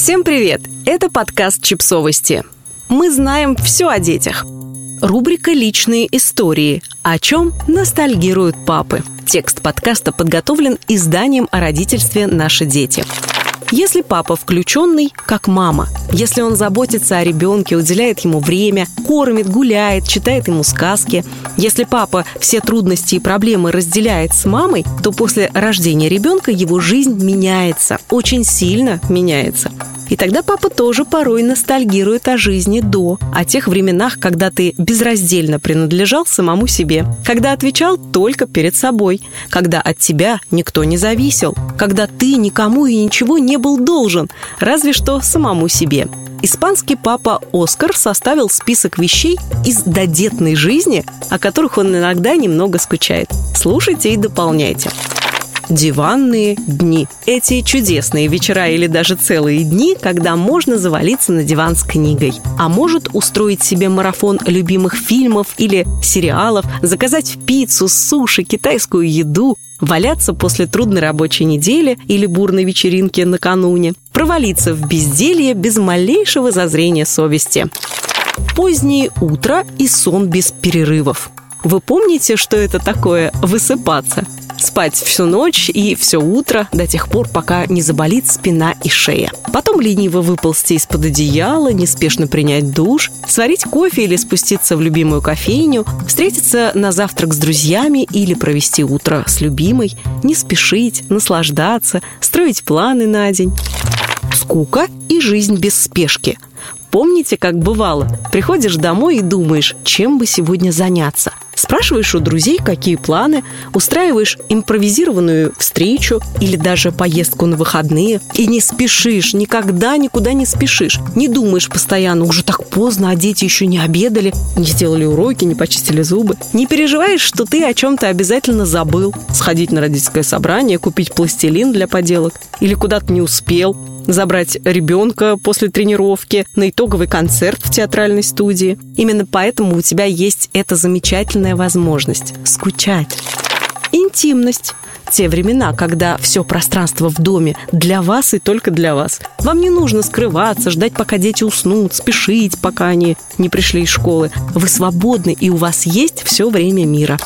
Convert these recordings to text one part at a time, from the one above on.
Всем привет! Это подкаст «Чипсовости». Мы знаем все о детях. Рубрика «Личные истории», о чем ностальгируют папы. Текст подкаста подготовлен изданием о родительстве «Наши дети». Если папа включенный, как мама, если он заботится о ребенке, уделяет ему время, кормит, гуляет, читает ему сказки, если папа все трудности и проблемы разделяет с мамой, то после рождения ребенка его жизнь меняется, очень сильно меняется. И тогда папа тоже порой ностальгирует о жизни до, о тех временах, когда ты безраздельно принадлежал самому себе, когда отвечал только перед собой, когда от тебя никто не зависел, когда ты никому и ничего не был должен, разве что самому себе. Испанский папа Оскар составил список вещей из додетной жизни, о которых он иногда немного скучает. Слушайте и дополняйте диванные дни. Эти чудесные вечера или даже целые дни, когда можно завалиться на диван с книгой. А может устроить себе марафон любимых фильмов или сериалов, заказать пиццу, суши, китайскую еду, валяться после трудной рабочей недели или бурной вечеринки накануне, провалиться в безделье без малейшего зазрения совести. Позднее утро и сон без перерывов. Вы помните, что это такое высыпаться? Спать всю ночь и все утро до тех пор, пока не заболит спина и шея. Потом лениво выползти из-под одеяла, неспешно принять душ, сварить кофе или спуститься в любимую кофейню, встретиться на завтрак с друзьями или провести утро с любимой, не спешить, наслаждаться, строить планы на день. Скука и жизнь без спешки. Помните, как бывало? Приходишь домой и думаешь, чем бы сегодня заняться – Спрашиваешь у друзей, какие планы, устраиваешь импровизированную встречу или даже поездку на выходные. И не спешишь, никогда никуда не спешишь. Не думаешь постоянно, уже так поздно, а дети еще не обедали, не сделали уроки, не почистили зубы. Не переживаешь, что ты о чем-то обязательно забыл. Сходить на родительское собрание, купить пластилин для поделок. Или куда-то не успел забрать ребенка после тренировки на итоговый концерт в театральной студии. Именно поэтому у тебя есть эта замечательная возможность скучать. Интимность те времена, когда все пространство в доме для вас и только для вас. Вам не нужно скрываться, ждать, пока дети уснут, спешить, пока они не пришли из школы. Вы свободны, и у вас есть все время мира.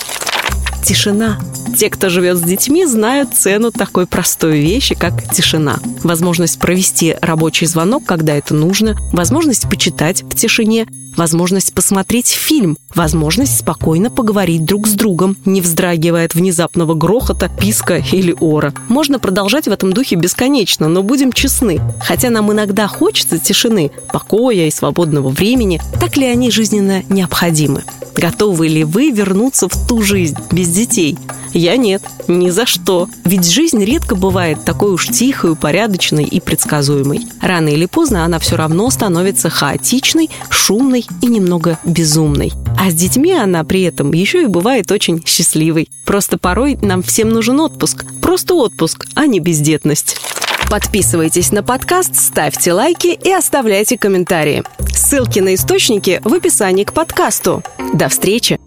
Тишина. Те, кто живет с детьми, знают цену такой простой вещи, как тишина. Возможность провести рабочий звонок, когда это нужно, возможность почитать в тишине, возможность посмотреть фильм, возможность спокойно поговорить друг с другом, не вздрагивая от внезапного грохота, писка или ора. Можно продолжать в этом духе бесконечно, но будем честны. Хотя нам иногда хочется тишины, покоя и свободного времени, так ли они жизненно необходимы? Готовы ли вы вернуться в ту жизнь без детей? Я нет, ни за что. Ведь жизнь редко бывает такой уж тихой, упорядоченной и предсказуемой. Рано или поздно она все равно становится хаотичной, шумной и немного безумной. А с детьми она при этом еще и бывает очень счастливой. Просто порой нам всем нужен отпуск. Просто отпуск, а не бездетность. Подписывайтесь на подкаст, ставьте лайки и оставляйте комментарии. Ссылки на источники в описании к подкасту. До встречи!